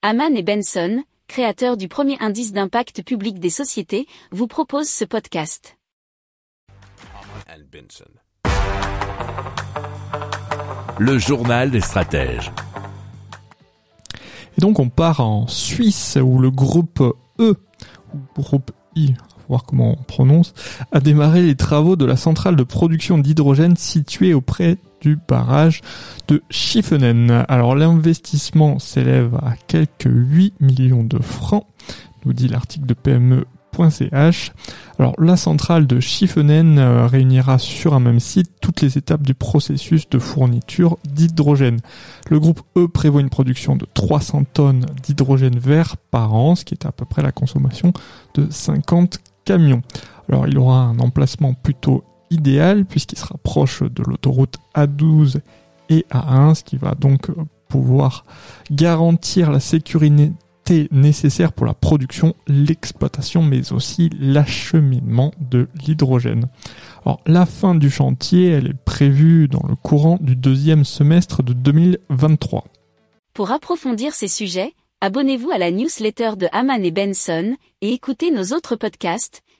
Haman et Benson, créateurs du premier indice d'impact public des sociétés, vous proposent ce podcast. Le journal des stratèges. Et donc on part en Suisse où le groupe E, ou groupe I, voir comment on prononce, a démarré les travaux de la centrale de production d'hydrogène située auprès du barrage de Schiffenen. Alors l'investissement s'élève à quelques 8 millions de francs, nous dit l'article de PME.ch. Alors la centrale de Schiffenen euh, réunira sur un même site toutes les étapes du processus de fourniture d'hydrogène. Le groupe E prévoit une production de 300 tonnes d'hydrogène vert par an, ce qui est à peu près la consommation de 50 Alors il aura un emplacement plutôt idéal puisqu'il sera proche de l'autoroute A12 et A1, ce qui va donc pouvoir garantir la sécurité nécessaire pour la production, l'exploitation, mais aussi l'acheminement de l'hydrogène. Alors la fin du chantier, elle est prévue dans le courant du deuxième semestre de 2023. Pour approfondir ces sujets, abonnez-vous à la newsletter de Haman et Benson et écoutez nos autres podcasts